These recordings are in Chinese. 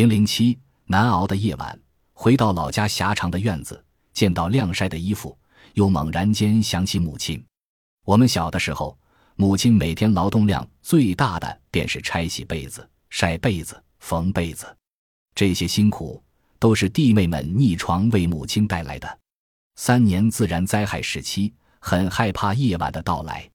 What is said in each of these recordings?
零零七难熬的夜晚，回到老家狭长的院子，见到晾晒的衣服，又猛然间想起母亲。我们小的时候，母亲每天劳动量最大的便是拆洗被子、晒被子、缝被子，这些辛苦都是弟妹们逆床为母亲带来的。三年自然灾害时期，很害怕夜晚的到来，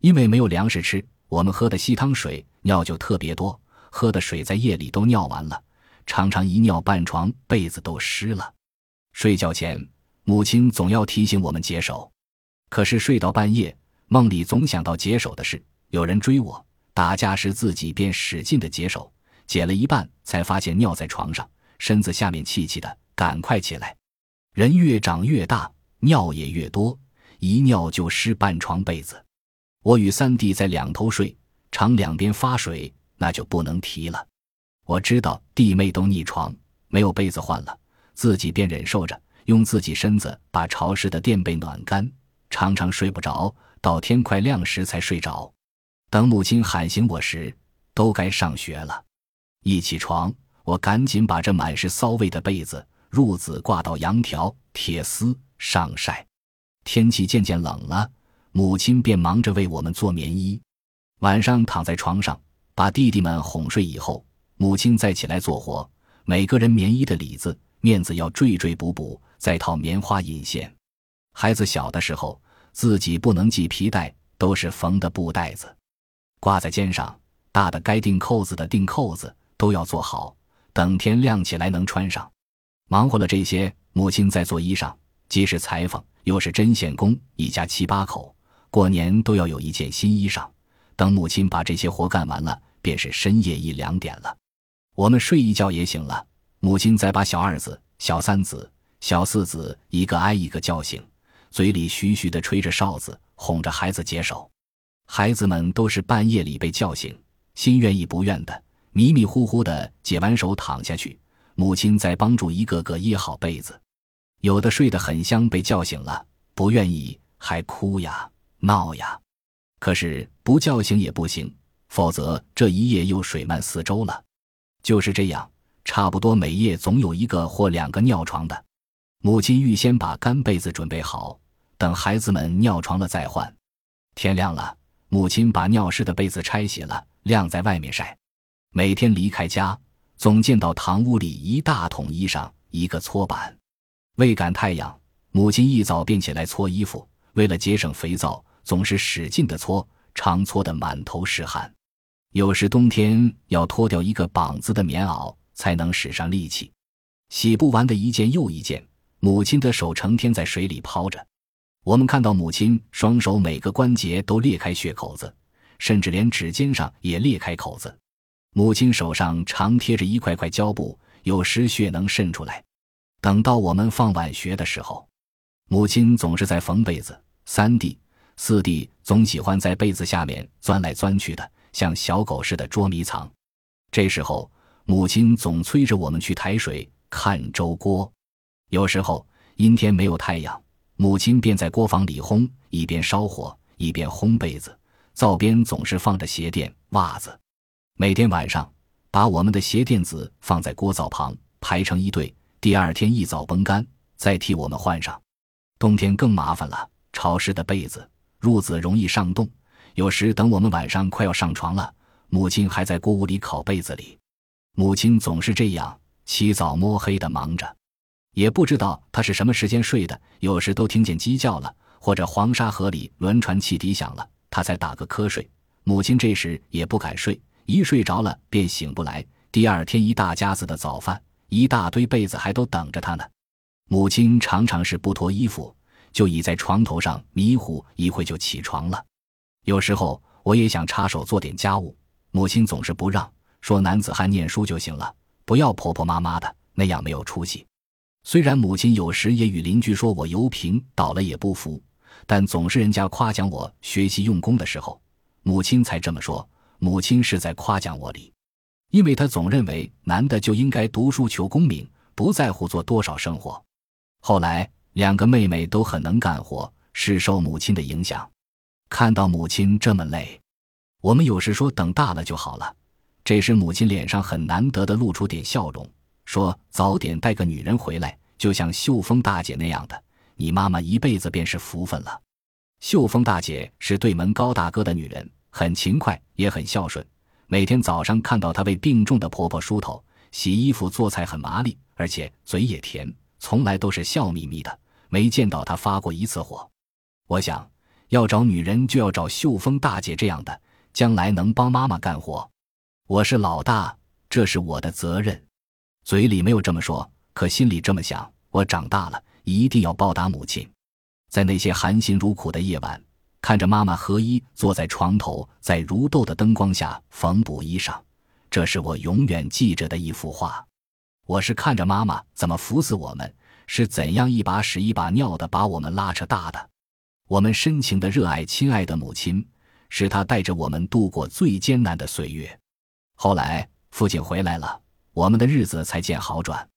因为没有粮食吃，我们喝的稀汤水尿就特别多，喝的水在夜里都尿完了。常常一尿半床被子都湿了，睡觉前母亲总要提醒我们解手，可是睡到半夜，梦里总想到解手的事，有人追我，打架时自己便使劲的解手，解了一半才发现尿在床上，身子下面气气的，赶快起来。人越长越大，尿也越多，一尿就湿半床被子。我与三弟在两头睡，常两边发水，那就不能提了。我知道弟妹都逆床，没有被子换了，自己便忍受着，用自己身子把潮湿的垫被暖干，常常睡不着，到天快亮时才睡着。等母亲喊醒我时，都该上学了。一起床，我赶紧把这满是骚味的被子、褥子挂到羊条、铁丝上晒。天气渐渐冷了，母亲便忙着为我们做棉衣。晚上躺在床上，把弟弟们哄睡以后。母亲再起来做活，每个人棉衣的里子、面子要缀缀补补，再套棉花引线。孩子小的时候，自己不能系皮带，都是缝的布带子，挂在肩上。大的该钉扣子的钉扣子都要做好，等天亮起来能穿上。忙活了这些，母亲在做衣裳，既是裁缝，又是针线工，一家七八口，过年都要有一件新衣裳。等母亲把这些活干完了，便是深夜一两点了。我们睡一觉也醒了，母亲再把小二子、小三子、小四子一个挨一个叫醒，嘴里徐徐地吹着哨子，哄着孩子解手。孩子们都是半夜里被叫醒，心愿意不愿的，迷迷糊糊的解完手躺下去，母亲再帮助一个个掖好被子。有的睡得很香，被叫醒了，不愿意还哭呀闹呀，可是不叫醒也不行，否则这一夜又水漫四周了。就是这样，差不多每夜总有一个或两个尿床的。母亲预先把干被子准备好，等孩子们尿床了再换。天亮了，母亲把尿湿的被子拆洗了，晾在外面晒。每天离开家，总见到堂屋里一大桶衣裳，一个搓板。为赶太阳，母亲一早便起来搓衣服。为了节省肥皂，总是使劲的搓，常搓得满头是汗。有时冬天要脱掉一个膀子的棉袄，才能使上力气。洗不完的一件又一件，母亲的手成天在水里泡着。我们看到母亲双手每个关节都裂开血口子，甚至连指尖上也裂开口子。母亲手上常贴着一块块胶布，有时血能渗出来。等到我们放晚学的时候，母亲总是在缝被子，三弟、四弟总喜欢在被子下面钻来钻去的。像小狗似的捉迷藏，这时候母亲总催着我们去抬水看粥锅。有时候阴天没有太阳，母亲便在锅房里烘，一边烧火一边烘被子，灶边总是放着鞋垫、袜子。每天晚上把我们的鞋垫子放在锅灶旁排成一队，第二天一早绷干，再替我们换上。冬天更麻烦了，潮湿的被子、褥子容易上冻。有时等我们晚上快要上床了，母亲还在锅屋里烤被子里。母亲总是这样起早摸黑的忙着，也不知道她是什么时间睡的。有时都听见鸡叫了，或者黄沙河里轮船汽笛响了，她才打个瞌睡。母亲这时也不敢睡，一睡着了便醒不来。第二天一大家子的早饭，一大堆被子还都等着她呢。母亲常常是不脱衣服，就倚在床头上迷糊一会就起床了。有时候我也想插手做点家务，母亲总是不让，说男子汉念书就行了，不要婆婆妈妈的那样没有出息。虽然母亲有时也与邻居说我油瓶倒了也不服，但总是人家夸奖我学习用功的时候，母亲才这么说。母亲是在夸奖我哩，因为她总认为男的就应该读书求功名，不在乎做多少生活。后来两个妹妹都很能干活，是受母亲的影响。看到母亲这么累，我们有时说等大了就好了。这时母亲脸上很难得的露出点笑容，说：“早点带个女人回来，就像秀峰大姐那样的，你妈妈一辈子便是福分了。”秀峰大姐是对门高大哥的女人，很勤快，也很孝顺。每天早上看到她为病重的婆婆梳头、洗衣服、做菜，很麻利，而且嘴也甜，从来都是笑眯眯的，没见到她发过一次火。我想。要找女人，就要找秀峰大姐这样的，将来能帮妈妈干活。我是老大，这是我的责任。嘴里没有这么说，可心里这么想。我长大了，一定要报答母亲。在那些含辛茹苦的夜晚，看着妈妈和衣坐在床头，在如豆的灯光下缝补衣裳，这是我永远记着的一幅画。我是看着妈妈怎么扶死我们，是怎样一把屎一把尿的把我们拉扯大的。我们深情的热爱亲爱的母亲，是她带着我们度过最艰难的岁月。后来父亲回来了，我们的日子才见好转。